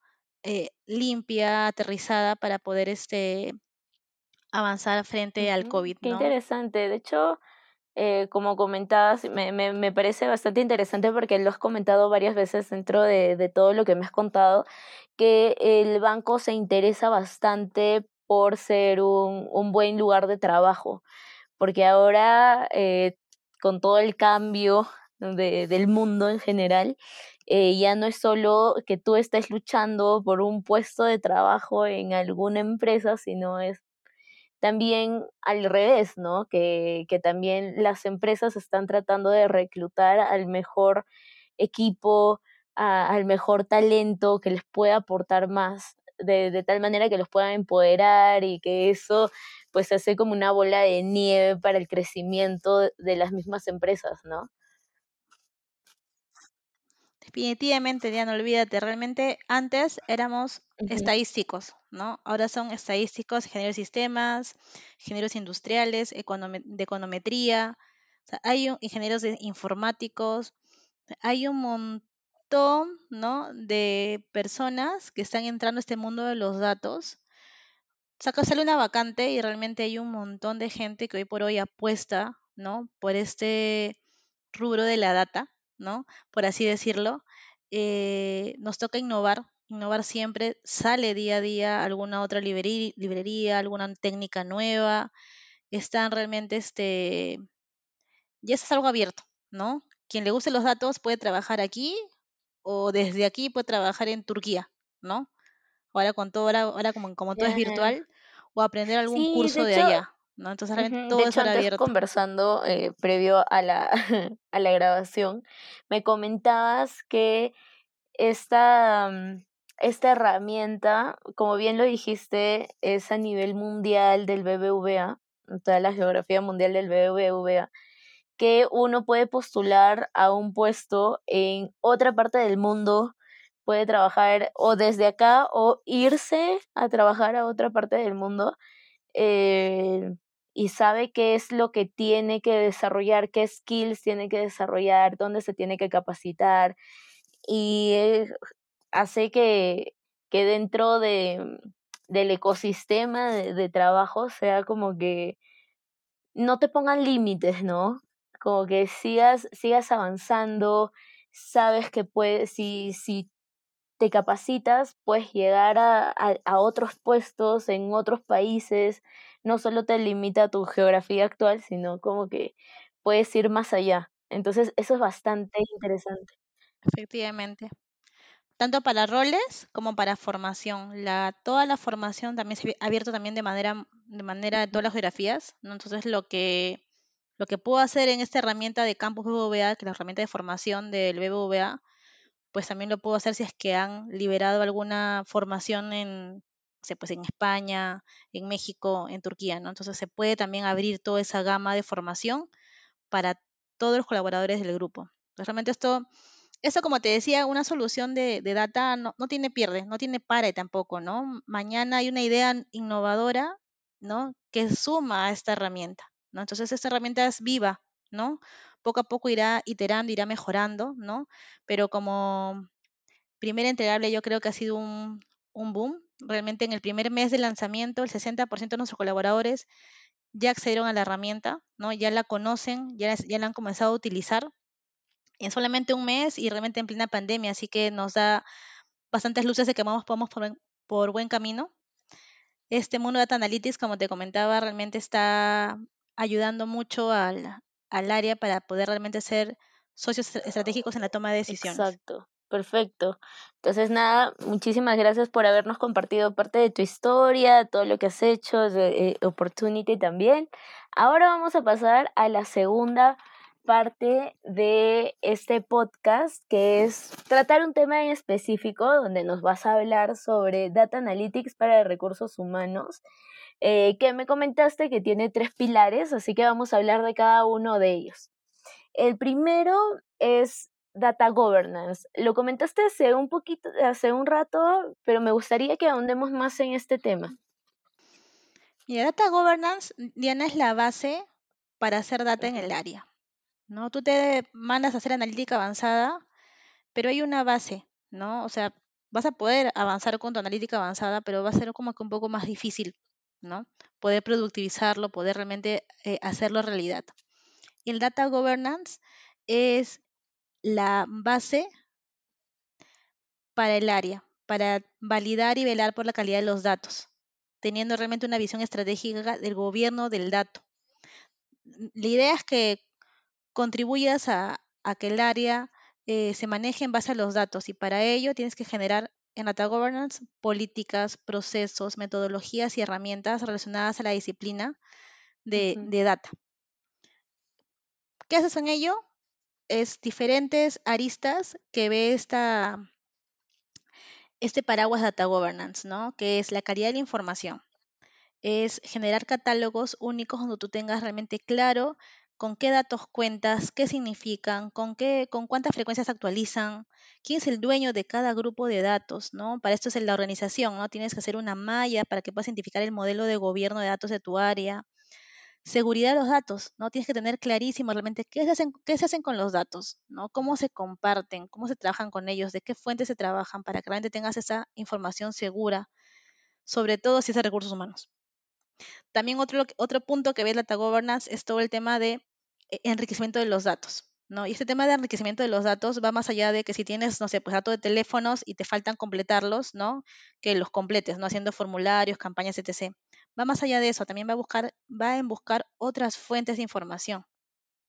eh, limpia, aterrizada para poder este, avanzar frente al COVID. Qué interesante. De hecho, eh, como comentabas, me, me, me, parece bastante interesante porque lo has comentado varias veces dentro de, de, todo lo que me has contado, que el banco se interesa bastante por ser un, un buen lugar de trabajo, porque ahora eh, con todo el cambio de, del mundo en general, eh, ya no es solo que tú estés luchando por un puesto de trabajo en alguna empresa, sino es también al revés, ¿no? Que, que también las empresas están tratando de reclutar al mejor equipo, al mejor talento que les pueda aportar más, de, de, tal manera que los puedan empoderar y que eso pues hace como una bola de nieve para el crecimiento de las mismas empresas, ¿no? Definitivamente, no olvídate, realmente antes éramos estadísticos, ¿no? Ahora son estadísticos, ingenieros de sistemas, ingenieros industriales, de econometría, hay ingenieros de informáticos, hay un montón, ¿no? De personas que están entrando a este mundo de los datos. Saca, sale una vacante y realmente hay un montón de gente que hoy por hoy apuesta, ¿no? Por este rubro de la data ¿no? Por así decirlo. Eh, nos toca innovar, innovar siempre, sale día a día alguna otra librería, alguna técnica nueva, están realmente, este, ya es algo abierto, ¿no? Quien le guste los datos puede trabajar aquí o desde aquí puede trabajar en Turquía, ¿no? Ahora con todo, ahora, como, como todo es virtual, o aprender algún curso de allá. ¿no? Entonces todo de hecho, antes conversando eh, previo a la, a la grabación, me comentabas que esta, mm, esta herramienta, como bien lo dijiste, es a nivel mundial del BBVA, toda la geografía mundial del BBVA, que uno puede postular a un puesto en otra parte del mundo, puede trabajar o desde acá o irse a trabajar a otra parte del mundo eh, y sabe qué es lo que tiene que desarrollar, qué skills tiene que desarrollar, dónde se tiene que capacitar y hace que, que dentro de, del ecosistema de trabajo sea como que no te pongan límites, ¿no? Como que sigas, sigas avanzando, sabes que puedes, si, si te capacitas, puedes llegar a, a, otros puestos en otros países, no solo te limita a tu geografía actual, sino como que puedes ir más allá. Entonces, eso es bastante interesante. Efectivamente. Tanto para roles como para formación. La, toda la formación también se ha abierto también de manera, de manera de todas las geografías. ¿no? Entonces, lo que, lo que puedo hacer en esta herramienta de Campus BBVA, que es la herramienta de formación del BBVA, pues también lo puedo hacer si es que han liberado alguna formación en, pues en España, en México, en Turquía, ¿no? Entonces se puede también abrir toda esa gama de formación para todos los colaboradores del grupo. Pues realmente esto, esto como te decía, una solución de, data no, no, tiene pierde, no tiene pare tampoco, ¿no? Mañana hay una idea innovadora, ¿no? Que suma a esta herramienta, ¿no? Entonces esta herramienta es viva, ¿no? poco a poco irá iterando, irá mejorando, ¿no? Pero como primer entregable yo creo que ha sido un, boom. Realmente en el primer mes de lanzamiento el 60% de nuestros colaboradores ya accedieron a la herramienta, ¿no? Ya la conocen, ya, ya la han comenzado a utilizar en solamente un mes y realmente en plena pandemia, así que nos da bastantes luces de que vamos, por, por buen camino. Este mundo de Data Analytics, como te comentaba, realmente está ayudando mucho al, al área para poder realmente ser socios estratégicos en la toma de decisiones. Exacto. Perfecto. Entonces, nada, muchísimas gracias por habernos compartido parte de tu historia, todo lo que has hecho, de eh, Opportunity también. Ahora vamos a pasar a la segunda parte de este podcast, que es tratar un tema en específico, donde nos vas a hablar sobre Data Analytics para recursos humanos eh, que me comentaste que tiene tres pilares, así que vamos a hablar de cada uno de ellos. El primero es Data Governance. Lo comentaste hace un poquito, hace un rato, pero me gustaría que ahondemos más en este tema. Y Data Governance, Diana, es la base para hacer data en el área. ¿no? Tú te mandas a hacer analítica avanzada, pero hay una base, ¿no? O sea, vas a poder avanzar con tu analítica avanzada, pero va a ser como que un poco más difícil ¿no? Poder productivizarlo, poder realmente eh, hacerlo realidad. El data governance es la base para el área, para validar y velar por la calidad de los datos, teniendo realmente una visión estratégica del gobierno del dato. La idea es que contribuyas a, que el área eh, se maneje en base a los datos y para ello tienes que generar en Data Governance, políticas, procesos, metodologías y herramientas relacionadas a la disciplina de, data. ¿Qué haces en ello? Es diferentes aristas que ve esta, este paraguas Data Governance, ¿no? Que es la calidad de la información. Es generar catálogos únicos donde tú tengas realmente claro con qué datos cuentas, qué significan, con, qué, con cuántas frecuencias actualizan, quién es el dueño de cada grupo de datos, ¿no? Para esto es la organización, ¿no? Tienes que hacer una malla para que puedas identificar el modelo de gobierno de datos de tu área. Seguridad de los datos, ¿no? Tienes que tener clarísimo realmente qué se hacen, qué se hacen con los datos, ¿no? Cómo se comparten, cómo se trabajan con ellos, de qué fuentes se trabajan para que realmente tengas esa información segura, sobre todo si es de recursos humanos. También otro, otro punto que ve Data Governance es todo el tema de eh, enriquecimiento de los datos. ¿no? Y este tema de enriquecimiento de los datos va más allá de que si tienes, no sé, pues datos de teléfonos y te faltan completarlos, ¿no? Que los completes, ¿no? Haciendo formularios, campañas, etc. Va más allá de eso, también va a buscar, va a buscar otras fuentes de información,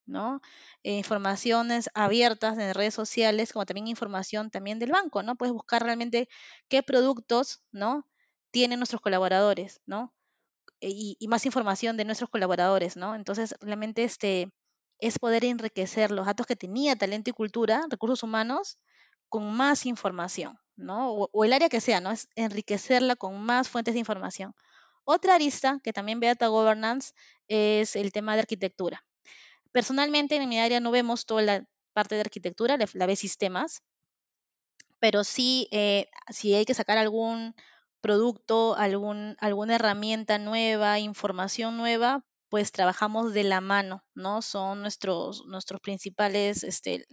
¿no? Eh, informaciones abiertas en redes sociales, como también información también del banco, ¿no? Puedes buscar realmente qué productos, ¿no? Tienen nuestros colaboradores, ¿no? Y, más información de nuestros colaboradores, ¿no? Entonces, realmente este, es poder enriquecer los datos que tenía talento y cultura, recursos humanos, con más información, ¿no? O, el área que sea, ¿no? Es enriquecerla con más fuentes de información. Otra arista que también ve Data Governance es el tema de arquitectura. Personalmente en mi área no vemos toda la parte de arquitectura, la, la ve sistemas, pero sí, eh, si hay que sacar algún producto, algún, alguna herramienta nueva, información nueva, pues trabajamos de la mano, ¿no? Son nuestros, nuestros principales, este,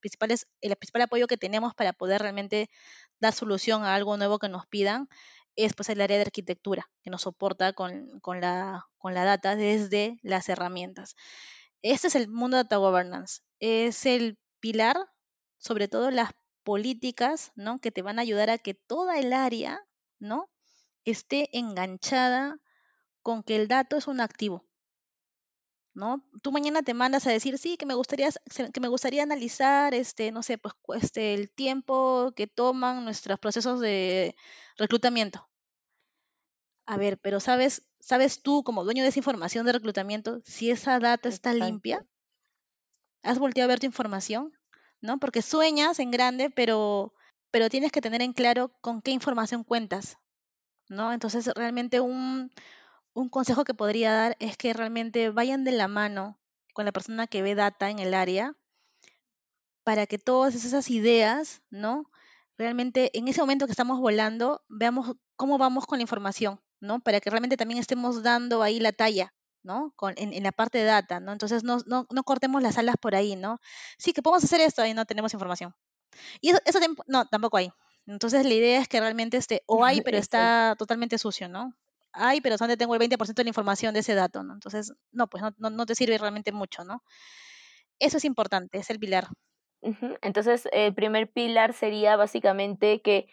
principales, el principal apoyo que tenemos para poder realmente dar solución a algo nuevo que nos pidan es pues el área de arquitectura que nos soporta con, con, la, con la data desde las herramientas. Este es el mundo de data governance. Es el pilar, sobre todo las políticas, ¿no? Que te van a ayudar a que toda el área, ¿no? Esté enganchada con que el dato es un activo. ¿No? Tú mañana te mandas a decir, sí, que me gustaría, que me gustaría analizar, este, no sé, pues, este, el tiempo que toman nuestros procesos de reclutamiento. A ver, pero ¿sabes, sabes tú, como dueño de esa información de reclutamiento, si esa data está limpia? ¿Has volteado a ver tu información? ¿no? Porque sueñas en grande, pero, pero tienes que tener en claro con qué información cuentas, ¿no? Entonces, realmente un, un consejo que podría dar es que realmente vayan de la mano con la persona que ve data en el área para que todas esas ideas, ¿no? Realmente en ese momento que estamos volando, veamos cómo vamos con la información, ¿no? Para que realmente también estemos dando ahí la talla, ¿no? Con, en, la parte de data, ¿no? Entonces no, no, no, cortemos las alas por ahí, ¿no? Sí, que podemos hacer esto y no tenemos información. Y eso, eso no, tampoco hay. Entonces la idea es que realmente este, o hay, pero está totalmente sucio, ¿no? Hay, pero solamente tengo el 20% de la información de ese dato, ¿no? Entonces, no, pues no, no, te sirve realmente mucho, ¿no? Eso es importante, es el pilar. Entonces, el primer pilar sería básicamente que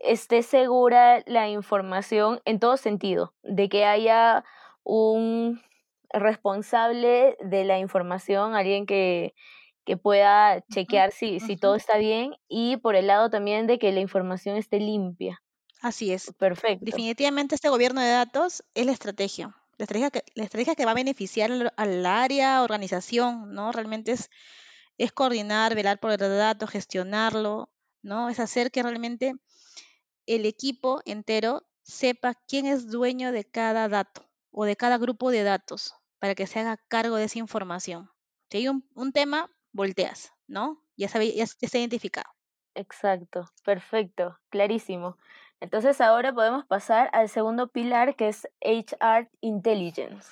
esté segura la información en todo sentido, de que haya un responsable de la información, alguien que, que pueda chequear si, si todo está bien y por el lado también de que la información esté limpia. Así es. Perfecto. Definitivamente este gobierno de datos es la estrategia. La estrategia que, la estrategia que va a beneficiar al área, organización, ¿no? Realmente es, es coordinar, velar por el dato, gestionarlo, ¿no? Es hacer que realmente el equipo entero sepa quién es dueño de cada dato o de cada grupo de datos para que se haga cargo de esa información. Si hay un, tema, volteas, ¿no? Ya, sabe, ya está identificado. Exacto, perfecto, clarísimo. Entonces ahora podemos pasar al segundo pilar que es HR Intelligence.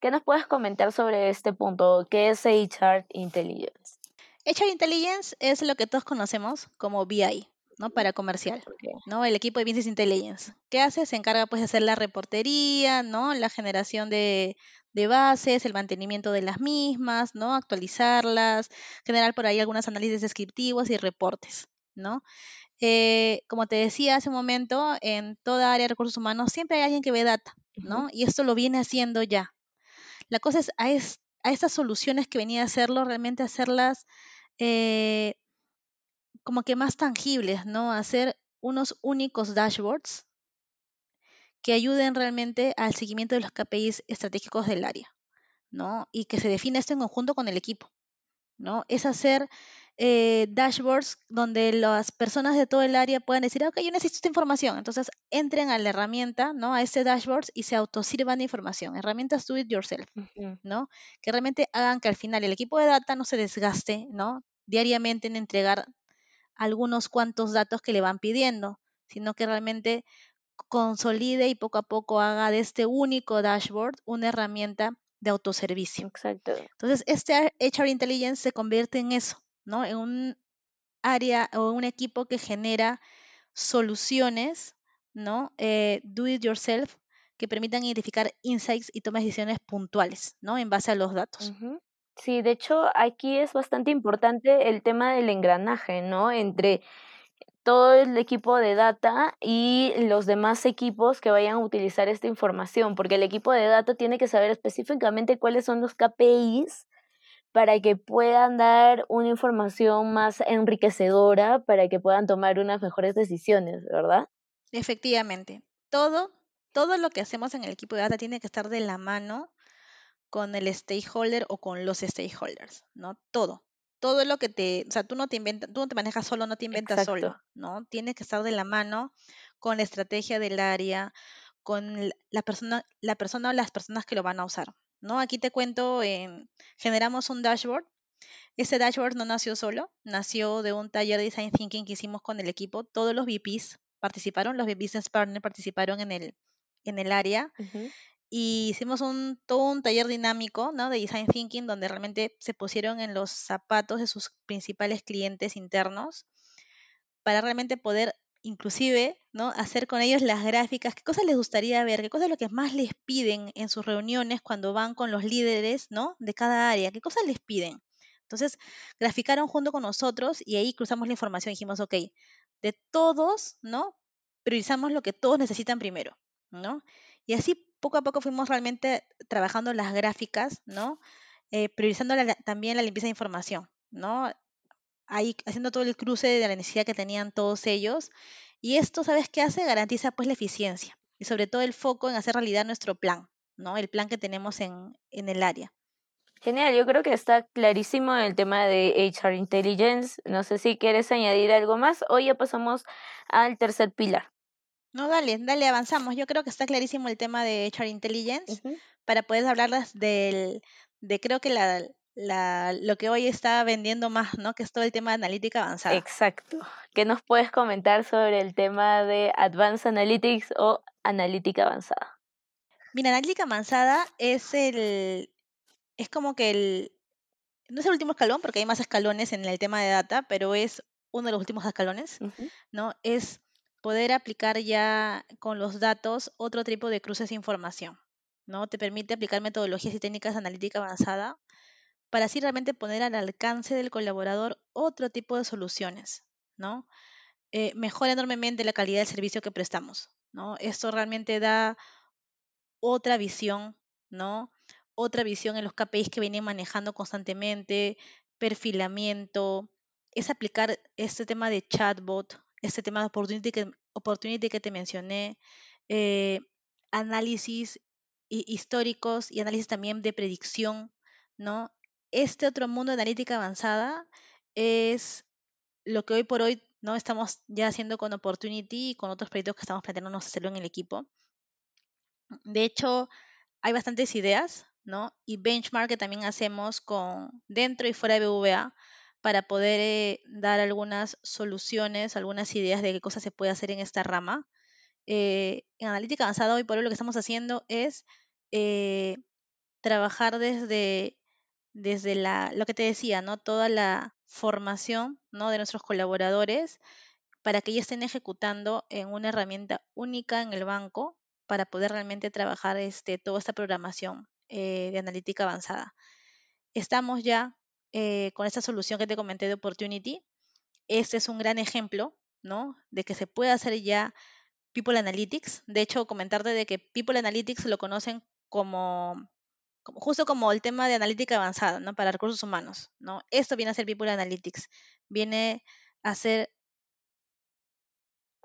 ¿Qué nos puedes comentar sobre este punto? ¿Qué es HR Intelligence? HR Intelligence es lo que todos conocemos como BI, ¿no? Para comercial, ¿no? El equipo de Business Intelligence. ¿Qué hace? Se encarga pues de hacer la reportería, ¿no? La generación de, bases, el mantenimiento de las mismas, ¿no? Actualizarlas, generar por ahí algunos análisis descriptivos y reportes, ¿no? Eh, como te decía hace un momento, en toda área de recursos humanos siempre hay alguien que ve data, ¿no? Y esto lo viene haciendo ya. La cosa es a, es, a estas soluciones que venía a hacerlo, realmente hacerlas eh, como que más tangibles, ¿no? Hacer unos únicos dashboards que ayuden realmente al seguimiento de los KPIs estratégicos del área, ¿no? Y que se define esto en conjunto con el equipo, ¿no? Es hacer eh, dashboards donde las personas de todo el área puedan decir, ok, yo necesito esta información. Entonces entren a la herramienta, ¿no? A este dashboard y se autosirvan de información. Herramientas do it yourself, ¿no? Que realmente hagan que al final el equipo de data no se desgaste, ¿no? Diariamente en entregar algunos cuantos datos que le van pidiendo, sino que realmente consolide y poco a poco haga de este único dashboard una herramienta de autoservicio. Exacto. Entonces, este HR Intelligence se convierte en eso, ¿no? En un área o un equipo que genera soluciones, ¿no? Eh, do it yourself, que permitan identificar insights y tomar decisiones puntuales, ¿no? En base a los datos. Sí, de hecho, aquí es bastante importante el tema del engranaje, ¿no? Entre todo el equipo de data y los demás equipos que vayan a utilizar esta información, porque el equipo de data tiene que saber específicamente cuáles son los KPIs para que puedan dar una información más enriquecedora, para que puedan tomar unas mejores decisiones, ¿verdad? Efectivamente, todo, todo lo que hacemos en el equipo de data tiene que estar de la mano con el stakeholder o con los stakeholders, ¿no? Todo. todo lo que te, o sea, tú no te inventas, tú no te manejas solo, no te inventas solo, ¿no? Tienes que estar de la mano con la estrategia del área, con la persona, la persona o las personas que lo van a usar, ¿no? Aquí te cuento, generamos un dashboard. Ese dashboard no nació solo, nació de un taller de design thinking que hicimos con el equipo. Todos los VPs participaron, los business partners participaron en el, en el área. Y hicimos un, todo un taller dinámico ¿no? de design thinking donde realmente se pusieron en los zapatos de sus principales clientes internos para realmente poder inclusive, ¿no? Hacer con ellos las gráficas, qué cosas les gustaría ver, qué cosas es lo que más les piden en sus reuniones cuando van con los líderes, ¿no? De cada área, qué cosas les piden. Entonces, graficaron junto con nosotros y ahí cruzamos la información dijimos, ok, de todos, ¿no? Priorizamos lo que todos necesitan primero, ¿no? Y así poco a poco fuimos realmente trabajando las gráficas, ¿no? Eh, priorizando también la limpieza de información, ¿no? ahí haciendo todo el cruce de la necesidad que tenían todos ellos. Y esto, ¿sabes qué hace? Garantiza pues la eficiencia y sobre todo el foco en hacer realidad nuestro plan, ¿no? El plan que tenemos en, en el área. Genial, yo creo que está clarísimo el tema de HR Intelligence. No sé si quieres añadir algo más o ya pasamos al tercer pilar. No, dale, dale, avanzamos. Yo creo que está clarísimo el tema de HR Intelligence para poder hablarles del, de creo que la, la, lo que hoy está vendiendo más, ¿no? Que es todo el tema de analítica avanzada. Exacto. ¿Qué nos puedes comentar sobre el tema de Advanced Analytics o analítica avanzada? Mira, analítica avanzada es el, es como que el, no es el último escalón, porque hay más escalones en el tema de data, pero es uno de los últimos escalones, ¿no? Es poder aplicar ya con los datos otro tipo de cruces de información, ¿no? Te permite aplicar metodologías y técnicas de analítica avanzada para así realmente poner al alcance del colaborador otro tipo de soluciones, ¿no? Eh, mejora enormemente la calidad del servicio que prestamos, ¿no? Esto realmente da otra visión, ¿no? Otra visión en los KPIs que vienen manejando constantemente, perfilamiento, es aplicar este tema de chatbot, este tema de opportunity que, opportunity que te mencioné, eh, análisis históricos y análisis también de predicción, ¿no? este otro mundo de analítica avanzada es lo que hoy por hoy no estamos ya haciendo con Opportunity y con otros proyectos que estamos planteándonos hacerlo en el equipo. De hecho, hay bastantes ideas, ¿no? Y benchmark que también hacemos con dentro y fuera de BVA para poder eh, dar algunas soluciones, algunas ideas de qué cosas se puede hacer en esta rama. Eh, en analítica avanzada hoy por hoy lo que estamos haciendo es eh, trabajar desde desde la, lo que te decía, ¿no? Toda la formación, ¿no? De nuestros colaboradores para que ellos estén ejecutando en una herramienta única en el banco para poder realmente trabajar este, toda esta programación de analítica avanzada. Estamos ya eh, con esta solución que te comenté de Opportunity. Este es un gran ejemplo, ¿no? De que se puede hacer ya People Analytics. De hecho, comentarte de que People Analytics lo conocen como justo como el tema de analítica avanzada, ¿no? Para recursos humanos, ¿no? Esto viene a ser People Analytics, viene a ser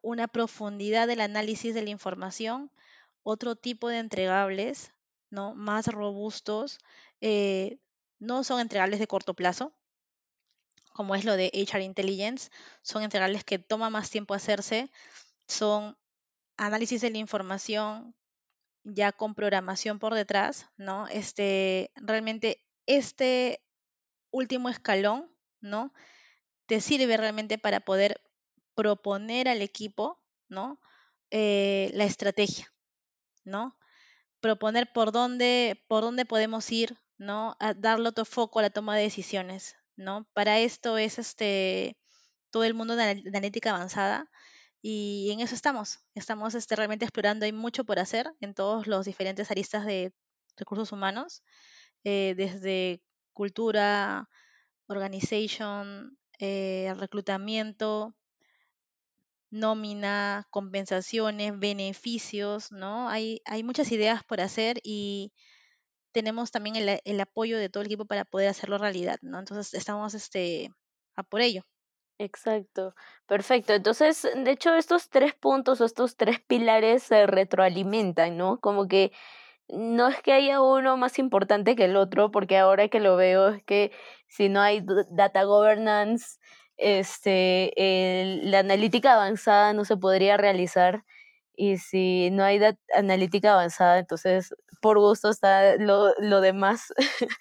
una profundidad del análisis de la información, otro tipo de entregables, ¿no? Más robustos, eh, no son entregables de corto plazo, como es lo de HR Intelligence, son entregables que toma más tiempo hacerse, son análisis de la información ya con programación por detrás, ¿no? Este, realmente este último escalón, ¿no? Te sirve realmente para poder proponer al equipo, ¿no? Eh, la estrategia, ¿no? Proponer por dónde, por dónde podemos ir, ¿no? A darle otro foco a la toma de decisiones, ¿no? Para esto es este todo el mundo de analítica avanzada, y en eso estamos. Estamos este, realmente explorando. Hay mucho por hacer en todos los diferentes aristas de recursos humanos, eh, desde cultura, organization, eh, reclutamiento, nómina, compensaciones, beneficios, ¿no? Hay, hay muchas ideas por hacer y tenemos también el, el, apoyo de todo el equipo para poder hacerlo realidad, ¿no? Entonces estamos este, a por ello. Exacto, perfecto. Entonces, de hecho, estos tres puntos estos tres pilares se retroalimentan, ¿no? Como que no es que haya uno más importante que el otro, porque ahora que lo veo es que si no hay data governance, este, la analítica avanzada no se podría realizar. Y si no hay analítica avanzada, entonces por gusto está lo, lo demás,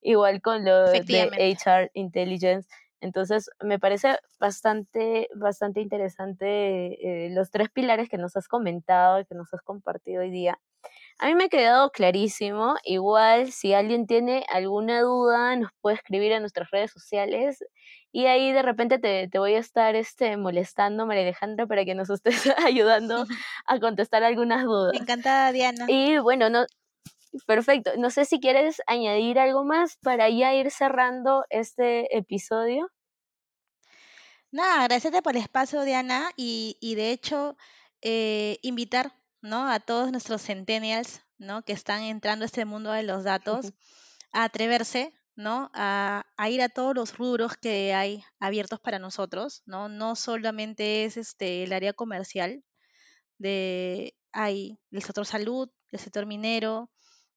igual con lo de HR Intelligence. Entonces, me parece bastante, bastante interesante eh, los tres pilares que nos has comentado y que nos has compartido hoy día. A mí me ha quedado clarísimo. Igual, si alguien tiene alguna duda, nos puede escribir en nuestras redes sociales. Y ahí de repente te, te voy a estar este, molestando, María Alejandra, para que nos estés ayudando a contestar algunas dudas. Encantada, Diana. Y bueno, no, perfecto. No sé si quieres añadir algo más para ya ir cerrando este episodio. Nada, agradecerte por el espacio, Diana, y, y de hecho, eh, invitar ¿no? A todos nuestros centennials, ¿no? Que están entrando a este mundo de los datos, a atreverse, ¿no? A, ir a todos los rubros que hay abiertos para nosotros, ¿no? No solamente es este, el área comercial, de, hay el sector salud, el sector minero,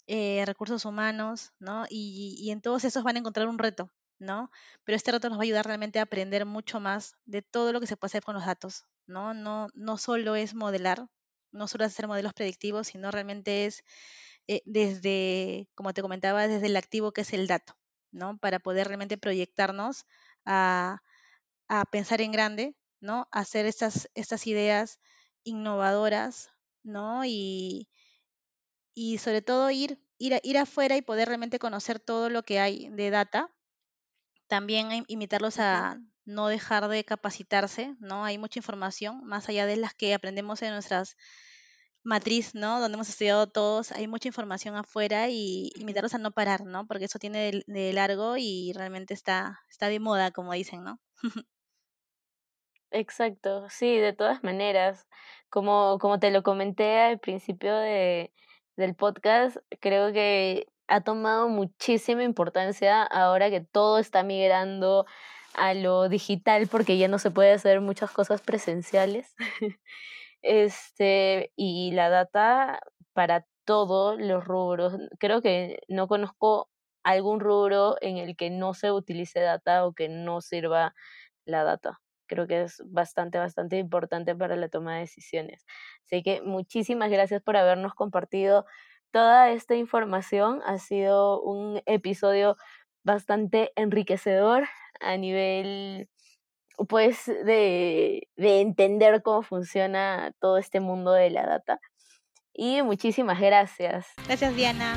eh, recursos humanos, ¿no? Y, y, en todos esos van a encontrar un reto, ¿no? Pero este reto nos va a ayudar realmente a aprender mucho más de todo lo que se puede hacer con los datos, ¿no? No, no solo es modelar, no solo hacer modelos predictivos, sino realmente es eh, desde, como te comentaba, desde el activo que es el dato, ¿no? Para poder realmente proyectarnos a, pensar en grande, ¿no? hacer estas, estas ideas innovadoras, ¿no? Y, y sobre todo ir, ir, ir afuera y poder realmente conocer todo lo que hay de data. También invitarlos a no dejar de capacitarse, ¿no? Hay mucha información, más allá de las que aprendemos en nuestras matriz, ¿no? Donde hemos estudiado todos, hay mucha información afuera y invitarlos a no parar, ¿no? Porque eso tiene de, largo y realmente está, está de moda, como dicen, ¿no? Exacto, sí, de todas maneras. Como, como te lo comenté al principio de, del podcast, creo que ha tomado muchísima importancia ahora que todo está migrando a lo digital porque ya no se puede hacer muchas cosas presenciales. este, y la data para todos los rubros. Creo que no conozco algún rubro en el que no se utilice data o que no sirva la data. Creo que es bastante, bastante importante para la toma de decisiones. Así que muchísimas gracias por habernos compartido toda esta información. Ha sido un episodio bastante enriquecedor a nivel pues de, de entender cómo funciona todo este mundo de la data. Y muchísimas gracias. Gracias, Diana.